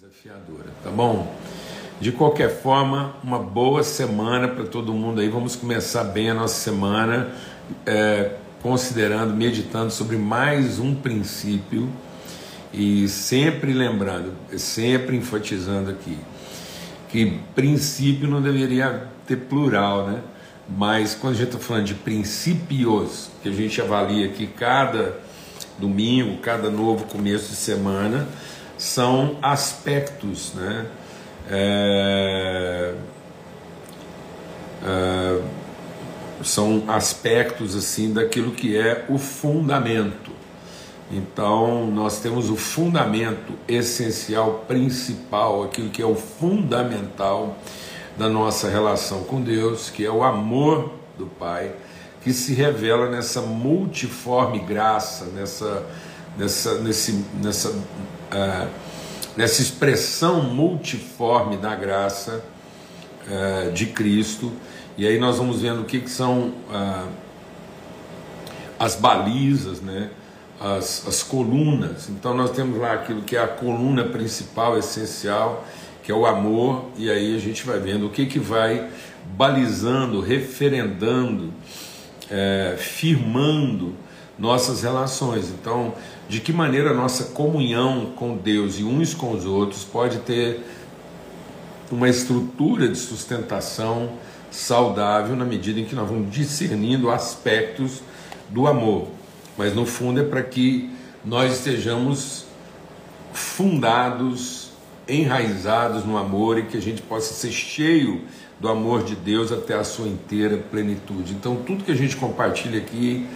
desafiadora, tá bom? De qualquer forma, uma boa semana para todo mundo aí. Vamos começar bem a nossa semana, é, considerando, meditando sobre mais um princípio e sempre lembrando, sempre enfatizando aqui, que princípio não deveria ter plural, né? Mas quando a gente está falando de princípios, que a gente avalia aqui cada domingo, cada novo começo de semana, são aspectos, né? É, é, são aspectos assim daquilo que é o fundamento. Então, nós temos o fundamento essencial, principal, aquilo que é o fundamental da nossa relação com Deus, que é o amor do Pai, que se revela nessa multiforme graça, nessa, nessa, nesse, nessa é, nessa expressão multiforme da graça é, de Cristo. E aí nós vamos vendo o que, que são é, as balizas, né? As, as colunas. Então nós temos lá aquilo que é a coluna principal, essencial, que é o amor, e aí a gente vai vendo o que, que vai balizando, referendando, é, firmando nossas relações. Então, de que maneira a nossa comunhão com Deus e uns com os outros pode ter uma estrutura de sustentação saudável na medida em que nós vamos discernindo aspectos do amor. Mas no fundo é para que nós estejamos fundados, enraizados no amor e que a gente possa ser cheio do amor de Deus até a sua inteira plenitude. Então, tudo que a gente compartilha aqui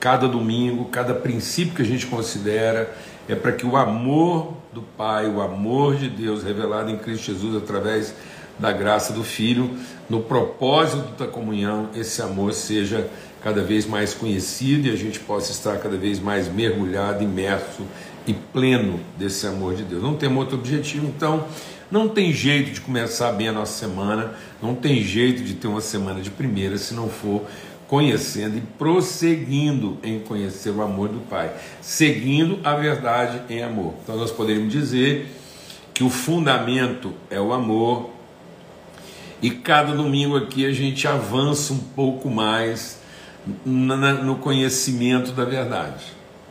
cada domingo, cada princípio que a gente considera, é para que o amor do Pai, o amor de Deus revelado em Cristo Jesus através da graça do Filho, no propósito da comunhão, esse amor seja cada vez mais conhecido e a gente possa estar cada vez mais mergulhado, imerso e pleno desse amor de Deus. Não temos outro objetivo, então não tem jeito de começar bem a nossa semana, não tem jeito de ter uma semana de primeira se não for conhecendo e prosseguindo em conhecer o amor do Pai, seguindo a verdade em amor. Então nós poderíamos dizer que o fundamento é o amor, e cada domingo aqui a gente avança um pouco mais no conhecimento da verdade.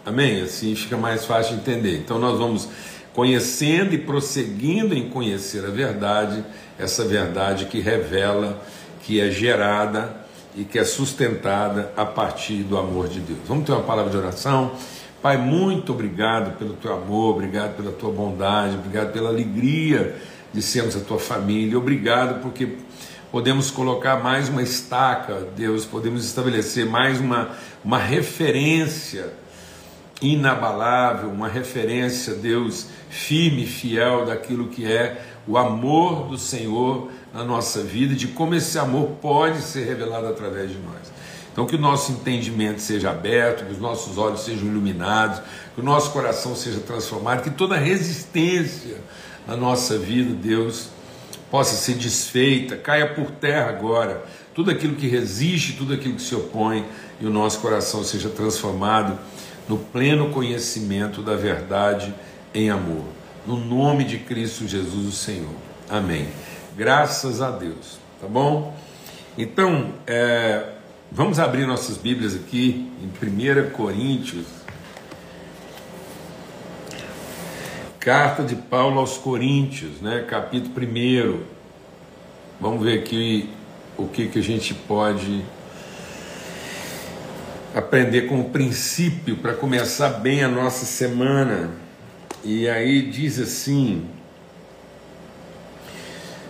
Amém? Assim fica mais fácil de entender. Então nós vamos conhecendo e prosseguindo em conhecer a verdade, essa verdade que revela, que é gerada e que é sustentada a partir do amor de Deus. Vamos ter uma palavra de oração. Pai, muito obrigado pelo teu amor, obrigado pela tua bondade, obrigado pela alegria de sermos a tua família, obrigado porque podemos colocar mais uma estaca, Deus, podemos estabelecer mais uma, uma referência inabalável, uma referência, Deus, firme fiel daquilo que é o amor do Senhor na nossa vida, de como esse amor pode ser revelado através de nós. Então, que o nosso entendimento seja aberto, que os nossos olhos sejam iluminados, que o nosso coração seja transformado, que toda resistência na nossa vida, Deus, possa ser desfeita, caia por terra agora, tudo aquilo que resiste, tudo aquilo que se opõe, e o nosso coração seja transformado no pleno conhecimento da verdade em amor. No nome de Cristo Jesus, o Senhor. Amém. Graças a Deus, tá bom? Então, é, vamos abrir nossas Bíblias aqui em 1 Coríntios, carta de Paulo aos Coríntios, né, capítulo 1. Vamos ver aqui o que, que a gente pode aprender como princípio para começar bem a nossa semana. E aí diz assim,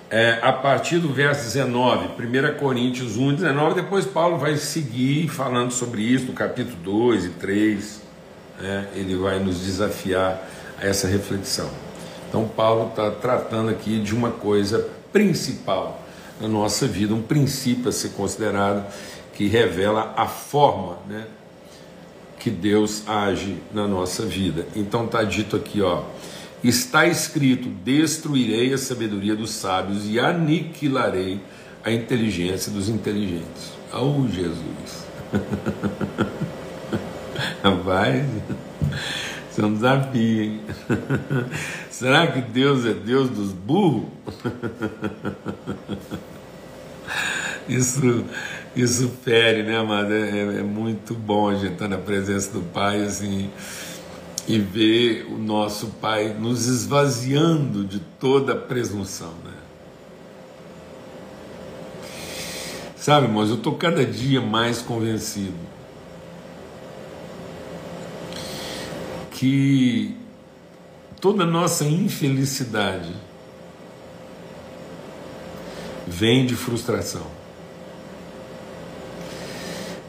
é, a partir do verso 19, 1 Coríntios 1, 19, depois Paulo vai seguir falando sobre isso no capítulo 2 e 3, né, ele vai nos desafiar a essa reflexão. Então, Paulo está tratando aqui de uma coisa principal na nossa vida, um princípio a ser considerado que revela a forma né, que Deus age na nossa vida. Então, está dito aqui, ó Está escrito: Destruirei a sabedoria dos sábios e aniquilarei a inteligência dos inteligentes. Oh, Jesus! Rapaz, Isso é um desafio, hein? Será que Deus é Deus dos burros? Isso, isso fere, né, amado? É, é, muito bom a gente estar na presença do Pai, assim, e ver o nosso Pai nos esvaziando de toda presunção, né? Sabe, irmãos, eu estou cada dia mais convencido que toda nossa infelicidade vem de frustração.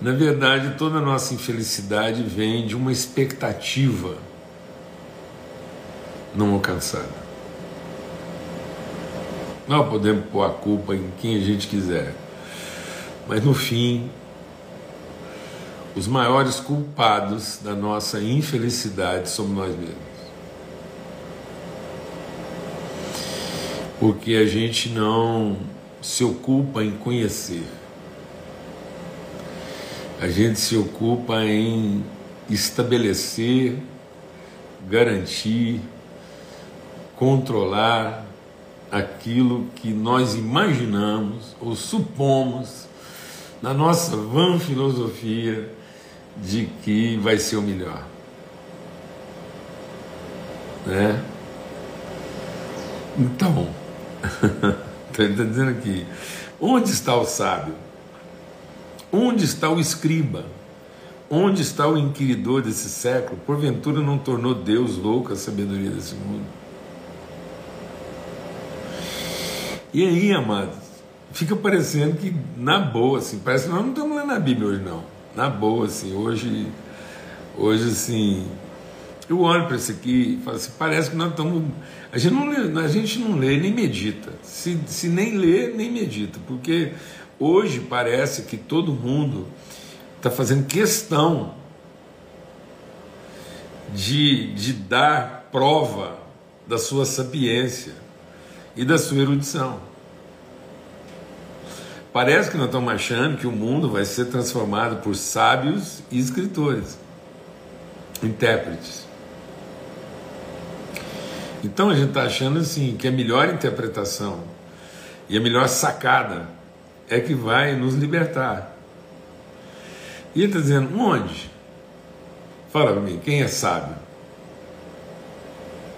Na verdade, toda nossa infelicidade vem de uma expectativa não alcançada. Nós podemos pôr a culpa em quem a gente quiser. Mas no fim, os maiores culpados da nossa infelicidade somos nós mesmos. Porque a gente não se ocupa em conhecer. A gente se ocupa em estabelecer, garantir, controlar aquilo que nós imaginamos ou supomos na nossa vã filosofia de que vai ser o melhor. Né? Então, está dizendo aqui: onde está o sábio? Onde está o escriba? Onde está o inquiridor desse século? Porventura não tornou Deus louco a sabedoria desse mundo? E aí, amados, fica parecendo que, na boa, assim, parece que nós não estamos lendo a Bíblia hoje, não. Na boa, assim, hoje, hoje, assim, eu olho para isso aqui e falo assim, parece que nós estamos. A gente não lê, a gente não lê nem medita. Se, se nem lê, nem medita. Porque hoje parece que todo mundo está fazendo questão de, de dar prova da sua sapiência e da sua erudição. Parece que nós estamos achando que o mundo vai ser transformado por sábios e escritores, intérpretes. Então a gente está achando assim que a melhor interpretação e a melhor sacada é que vai nos libertar. E ele está dizendo: onde? Fala para mim, quem é sábio?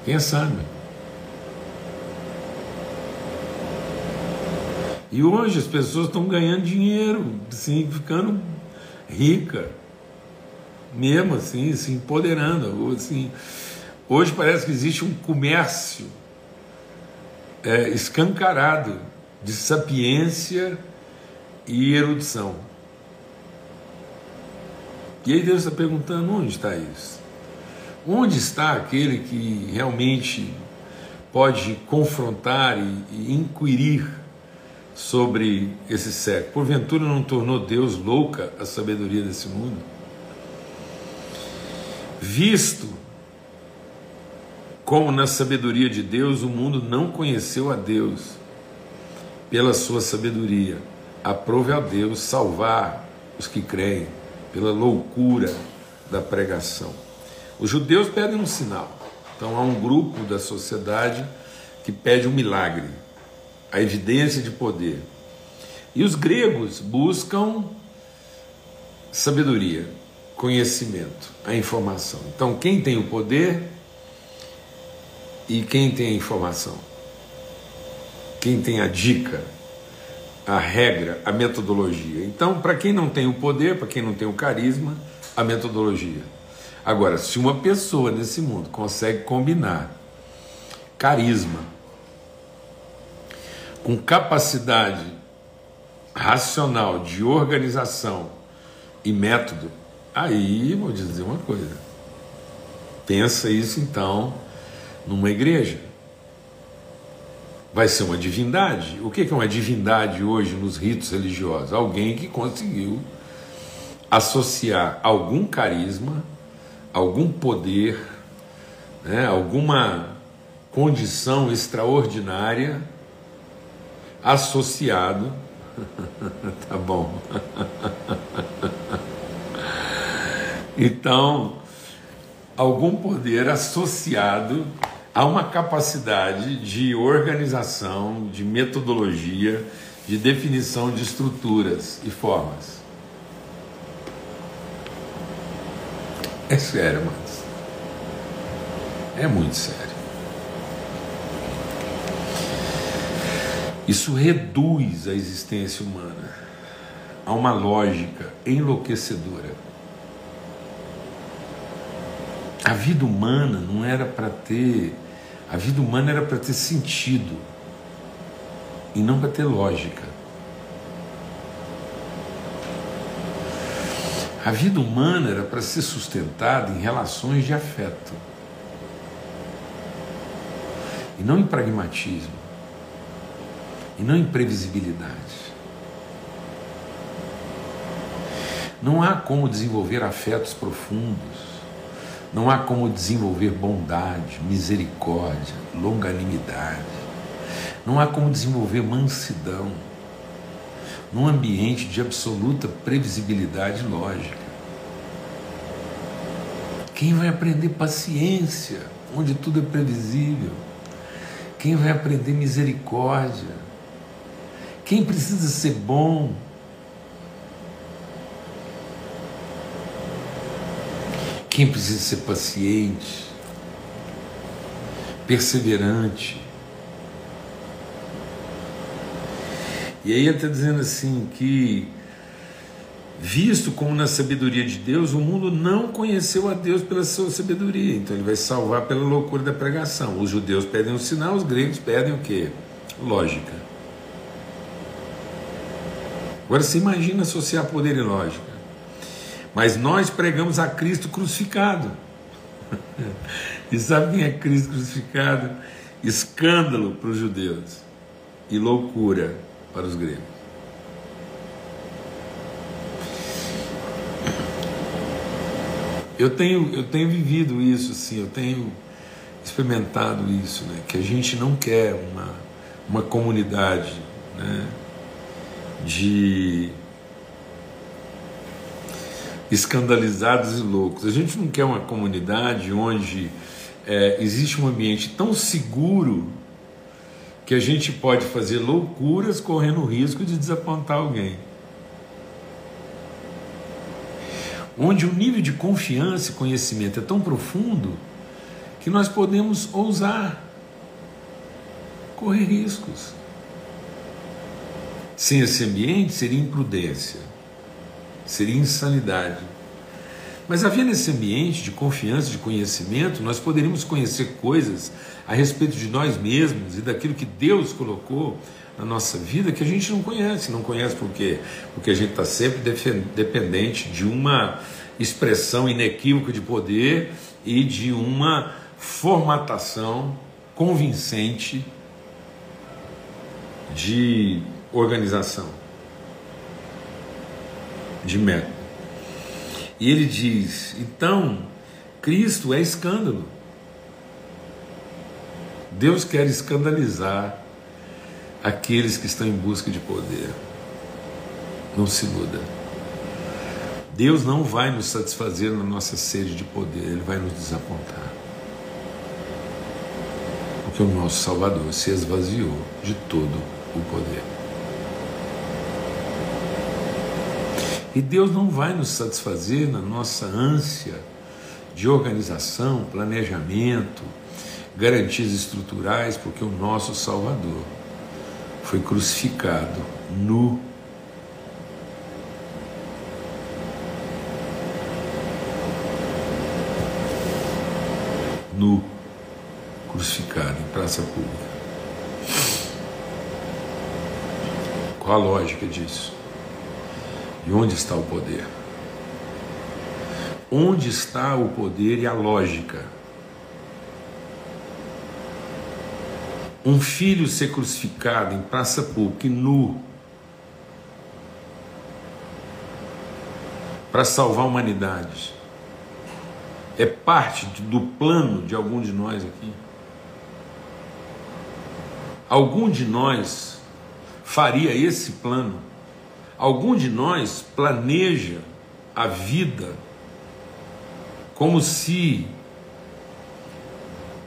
Quem é sábio? E hoje as pessoas estão ganhando dinheiro, assim, ficando rica, mesmo assim, se empoderando. Assim, hoje parece que existe um comércio é, escancarado de sapiência e erudição. E aí Deus está perguntando: onde está isso? Onde está aquele que realmente pode confrontar e, e inquirir sobre esse século. Porventura não tornou Deus louca a sabedoria desse mundo? Visto como na sabedoria de Deus o mundo não conheceu a Deus pela sua sabedoria, aprove a Deus salvar os que creem pela loucura da pregação. Os judeus pedem um sinal. Então há um grupo da sociedade que pede um milagre a evidência de poder. E os gregos buscam sabedoria, conhecimento, a informação. Então, quem tem o poder e quem tem a informação? Quem tem a dica, a regra, a metodologia. Então, para quem não tem o poder, para quem não tem o carisma, a metodologia. Agora, se uma pessoa nesse mundo consegue combinar carisma, com capacidade racional de organização e método, aí vou dizer uma coisa. Pensa isso então numa igreja. Vai ser uma divindade. O que é uma divindade hoje nos ritos religiosos? Alguém que conseguiu associar algum carisma, algum poder, né, alguma condição extraordinária associado. tá bom. então, algum poder associado a uma capacidade de organização, de metodologia, de definição de estruturas e formas. É sério, mas é muito sério. Isso reduz a existência humana a uma lógica enlouquecedora. A vida humana não era para ter, a vida humana era para ter sentido e não para ter lógica. A vida humana era para ser sustentada em relações de afeto e não em pragmatismo e não em previsibilidade. Não há como desenvolver afetos profundos, não há como desenvolver bondade, misericórdia, longanimidade, não há como desenvolver mansidão num ambiente de absoluta previsibilidade lógica. Quem vai aprender paciência, onde tudo é previsível? Quem vai aprender misericórdia? Quem precisa ser bom? Quem precisa ser paciente, perseverante? E aí ele está dizendo assim que visto como na sabedoria de Deus, o mundo não conheceu a Deus pela sua sabedoria. Então ele vai salvar pela loucura da pregação. Os judeus pedem um sinal, os gregos pedem o quê? Lógica. Agora você imagina associar poder e lógica. Mas nós pregamos a Cristo crucificado. e sabe quem é Cristo crucificado? Escândalo para os judeus e loucura para os gregos. Eu tenho, eu tenho vivido isso, assim, eu tenho experimentado isso, né? que a gente não quer uma, uma comunidade né? De escandalizados e loucos. A gente não quer uma comunidade onde é, existe um ambiente tão seguro que a gente pode fazer loucuras correndo o risco de desapontar alguém. onde o nível de confiança e conhecimento é tão profundo que nós podemos ousar, correr riscos. Sem esse ambiente seria imprudência, seria insanidade. Mas havia nesse ambiente de confiança, de conhecimento, nós poderíamos conhecer coisas a respeito de nós mesmos e daquilo que Deus colocou na nossa vida que a gente não conhece. Não conhece por quê? Porque a gente está sempre dependente de uma expressão inequívoca de poder e de uma formatação convincente de organização, de método. E ele diz: então, Cristo é escândalo. Deus quer escandalizar aqueles que estão em busca de poder. Não se iluda. Deus não vai nos satisfazer na nossa sede de poder, Ele vai nos desapontar. Porque o nosso Salvador se esvaziou de todo o poder. E Deus não vai nos satisfazer na nossa ânsia de organização, planejamento, garantias estruturais, porque o nosso Salvador foi crucificado nu. Nu, crucificado em praça pública. Qual a lógica disso? E onde está o poder? Onde está o poder e a lógica? um filho ser crucificado em praça pública nu para salvar a humanidade é parte do plano de algum de nós aqui? Algum de nós faria esse plano? Algum de nós planeja a vida como se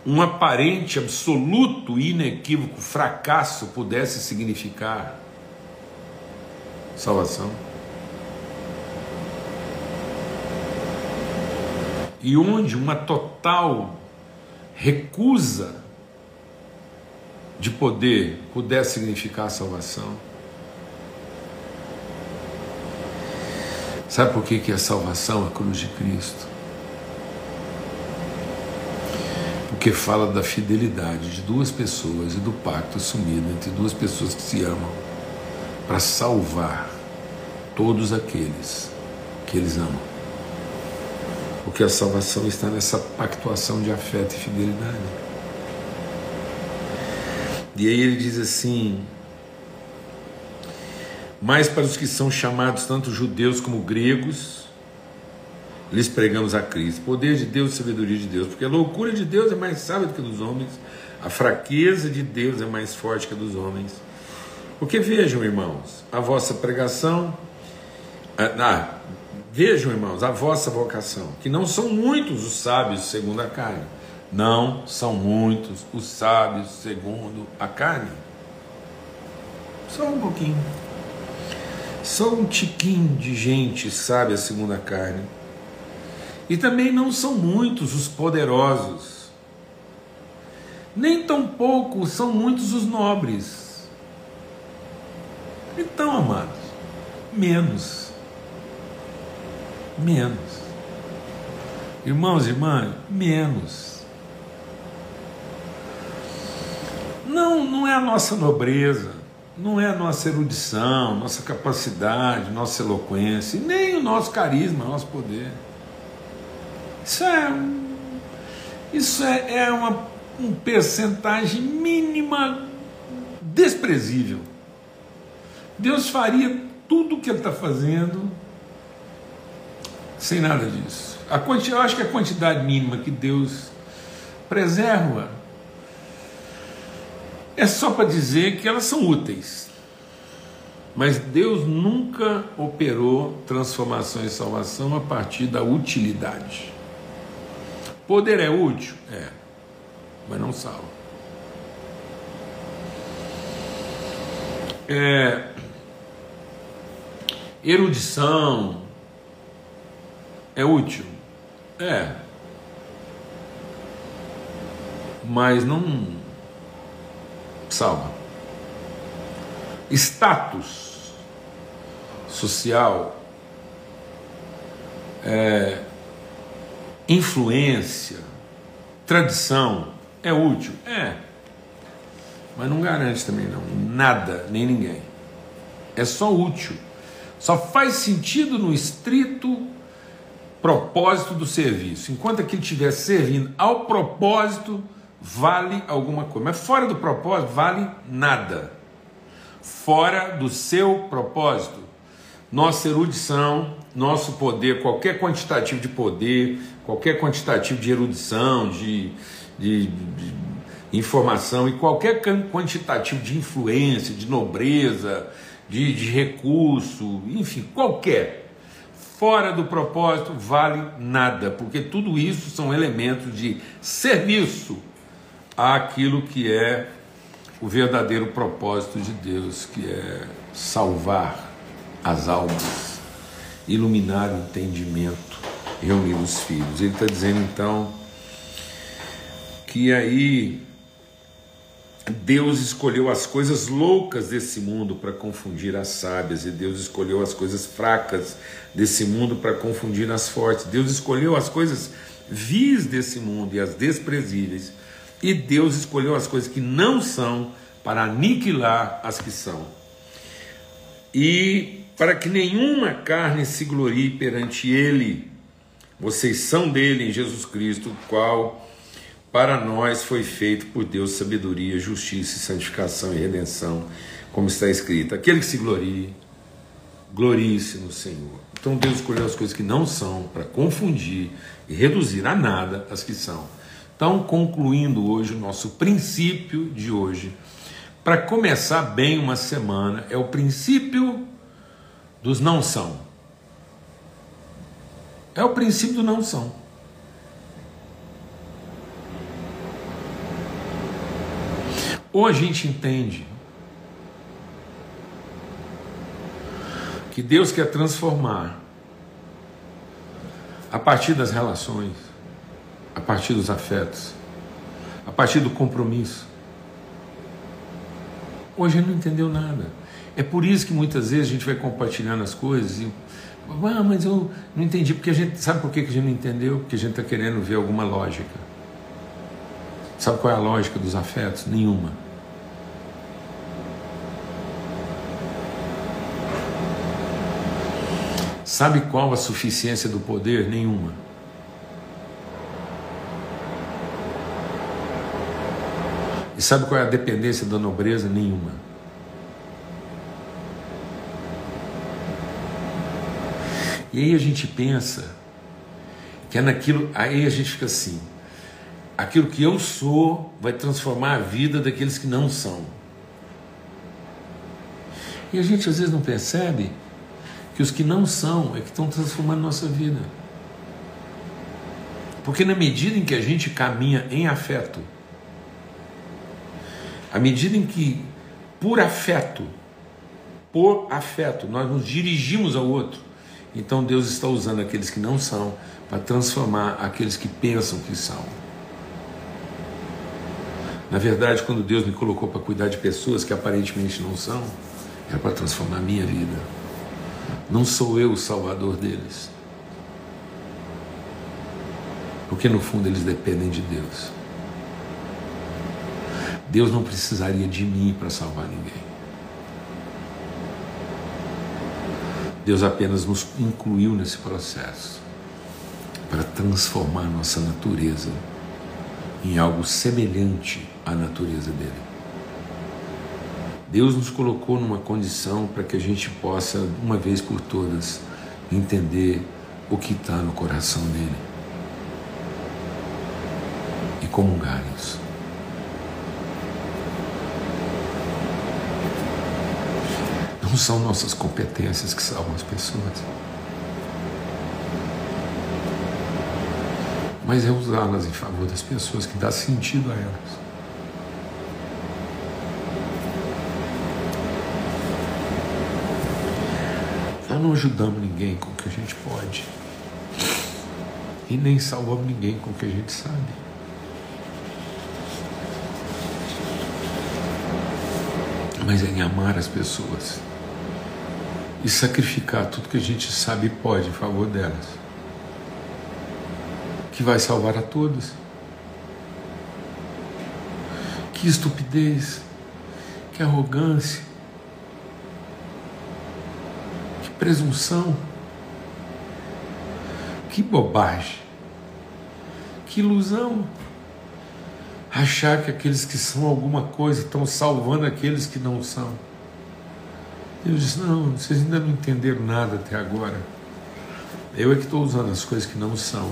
um aparente, absoluto e inequívoco fracasso pudesse significar salvação. E onde uma total recusa de poder pudesse significar salvação. Sabe por que, que é salvação a cruz de Cristo? Porque fala da fidelidade de duas pessoas e do pacto assumido entre duas pessoas que se amam para salvar todos aqueles que eles amam. Porque a salvação está nessa pactuação de afeto e fidelidade. E aí ele diz assim: Mas para os que são chamados, tanto judeus como gregos, lhes pregamos a Cristo. Poder de Deus sabedoria de Deus, porque a loucura de Deus é mais sábia do que a dos homens, a fraqueza de Deus é mais forte que a dos homens. Porque vejam, irmãos, a vossa pregação, ah, ah, vejam, irmãos, a vossa vocação, que não são muitos os sábios segundo a carne, não são muitos os sábios segundo a carne. Só um pouquinho. Só um tiquinho de gente segundo a carne e também não são muitos os poderosos, nem tampouco são muitos os nobres. Então, amados, menos. Menos. Irmãos e irmãs, menos. Não, não é a nossa nobreza, não é a nossa erudição, nossa capacidade, nossa eloquência, nem o nosso carisma, nosso poder. Isso é, isso é, é uma um percentagem mínima desprezível. Deus faria tudo o que Ele está fazendo sem nada disso. A quanti, eu acho que a quantidade mínima que Deus preserva é só para dizer que elas são úteis. Mas Deus nunca operou transformação e salvação a partir da utilidade. Poder é útil? É, mas não salva. É, erudição é útil? É. Mas não salva. Status social é, influência, tradição, é útil? É. Mas não garante também não, nada, nem ninguém. É só útil. Só faz sentido no estrito propósito do serviço. Enquanto aquilo estiver servindo ao propósito, vale alguma coisa. Mas fora do propósito, vale nada. Fora do seu propósito, nossa erudição, nosso poder, qualquer quantitativo de poder, qualquer quantitativo de erudição, de, de, de informação e qualquer quantitativo de influência, de nobreza, de, de recurso, enfim, qualquer, fora do propósito, vale nada, porque tudo isso são elementos de serviço àquilo que é o verdadeiro propósito de Deus, que é salvar as almas, iluminar o entendimento, reunir os filhos. Ele está dizendo então que aí Deus escolheu as coisas loucas desse mundo para confundir as sábias, e Deus escolheu as coisas fracas desse mundo para confundir as fortes. Deus escolheu as coisas vis desse mundo e as desprezíveis, e Deus escolheu as coisas que não são para aniquilar as que são. E para que nenhuma carne se glorie perante Ele. Vocês são dele em Jesus Cristo, qual para nós foi feito por Deus sabedoria, justiça, santificação e redenção, como está escrito. Aquele que se glorie, glorie-se no Senhor. Então Deus escolheu as coisas que não são para confundir e reduzir a nada as que são. Então, concluindo hoje o nosso princípio de hoje, para começar bem uma semana, é o princípio dos não são. É o princípio do não são. Ou a gente entende que Deus quer transformar a partir das relações, a partir dos afetos, a partir do compromisso. Hoje ele não entendeu nada. É por isso que muitas vezes a gente vai compartilhando as coisas e. Ah, mas eu não entendi, porque a gente. Sabe por que a gente não entendeu? Porque a gente está querendo ver alguma lógica. Sabe qual é a lógica dos afetos? Nenhuma. Sabe qual a suficiência do poder? Nenhuma. E sabe qual é a dependência da nobreza? Nenhuma. E aí a gente pensa que é naquilo, aí a gente fica assim: aquilo que eu sou vai transformar a vida daqueles que não são. E a gente às vezes não percebe que os que não são é que estão transformando nossa vida. Porque na medida em que a gente caminha em afeto, à medida em que, por afeto, por afeto, nós nos dirigimos ao outro, então Deus está usando aqueles que não são para transformar aqueles que pensam que são. Na verdade, quando Deus me colocou para cuidar de pessoas que aparentemente não são, era para transformar a minha vida. Não sou eu o salvador deles. Porque no fundo eles dependem de Deus. Deus não precisaria de mim para salvar ninguém. Deus apenas nos incluiu nesse processo para transformar nossa natureza em algo semelhante à natureza dele. Deus nos colocou numa condição para que a gente possa, uma vez por todas, entender o que está no coração dele e comungar isso. Não são nossas competências que salvam as pessoas. Mas é usá-las em favor das pessoas que dá sentido a elas. Nós não ajudamos ninguém com o que a gente pode. E nem salvamos ninguém com o que a gente sabe. Mas é em amar as pessoas e sacrificar tudo que a gente sabe e pode em favor delas, que vai salvar a todos. Que estupidez, que arrogância, que presunção, que bobagem, que ilusão. Achar que aqueles que são alguma coisa estão salvando aqueles que não são. Deus disse: Não, vocês ainda não entenderam nada até agora. Eu é que estou usando as coisas que não são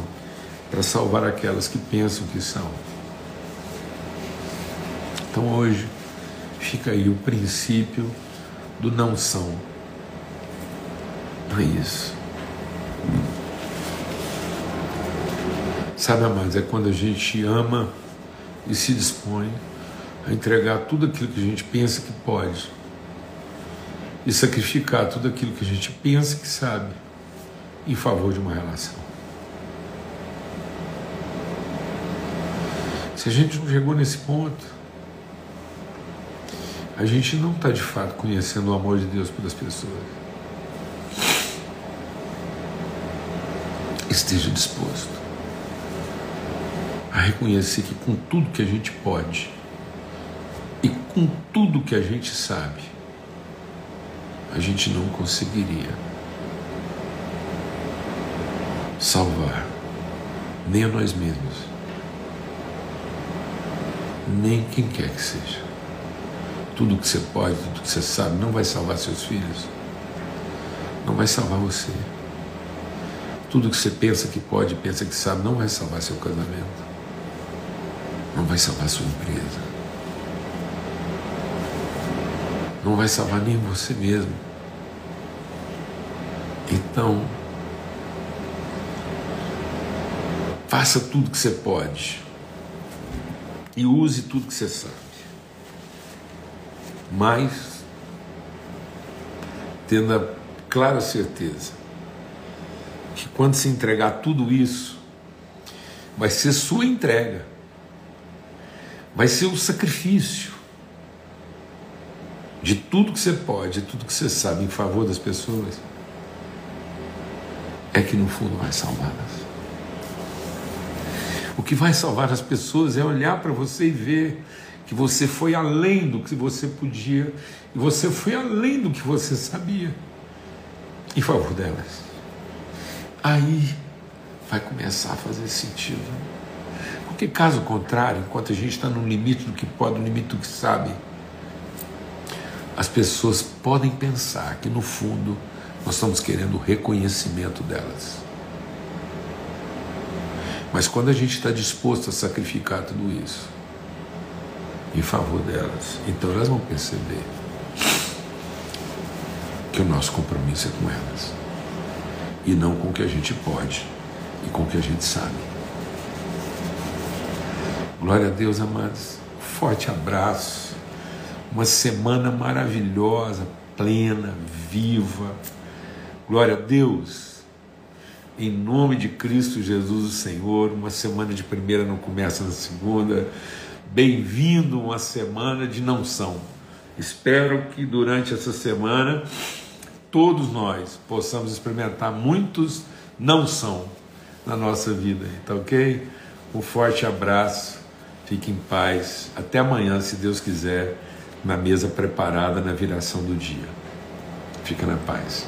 para salvar aquelas que pensam que são. Então hoje fica aí o princípio do não são. Não é isso. Sabe, amados, é quando a gente ama e se dispõe a entregar tudo aquilo que a gente pensa que pode e sacrificar tudo aquilo que a gente pensa que sabe em favor de uma relação. Se a gente não chegou nesse ponto, a gente não está de fato conhecendo o amor de Deus pelas pessoas. Esteja disposto a reconhecer que com tudo que a gente pode e com tudo que a gente sabe, a gente não conseguiria salvar nem a nós mesmos, nem quem quer que seja. Tudo que você pode, tudo que você sabe, não vai salvar seus filhos, não vai salvar você. Tudo que você pensa que pode, pensa que sabe, não vai salvar seu casamento, não vai salvar sua empresa não vai salvar nem você mesmo. Então, faça tudo que você pode e use tudo que você sabe. mas tendo a clara certeza que quando se entregar tudo isso, vai ser sua entrega, vai ser o sacrifício de tudo que você pode, de tudo que você sabe em favor das pessoas, é que no fundo vai salvá-las. O que vai salvar as pessoas é olhar para você e ver que você foi além do que você podia e você foi além do que você sabia em favor delas. Aí vai começar a fazer sentido. Porque, caso contrário, enquanto a gente está no limite do que pode, no limite do que sabe, as pessoas podem pensar que, no fundo, nós estamos querendo o reconhecimento delas. Mas quando a gente está disposto a sacrificar tudo isso em favor delas, então elas vão perceber que o nosso compromisso é com elas e não com o que a gente pode e com o que a gente sabe. Glória a Deus, amados. Forte abraço. Uma semana maravilhosa, plena, viva. Glória a Deus. Em nome de Cristo Jesus, o Senhor. Uma semana de primeira não começa na segunda. Bem-vindo uma semana de não são. Espero que durante essa semana todos nós possamos experimentar muitos não são na nossa vida. Tá ok? Um forte abraço, fique em paz. Até amanhã, se Deus quiser, na mesa preparada na viração do dia. Fica na paz.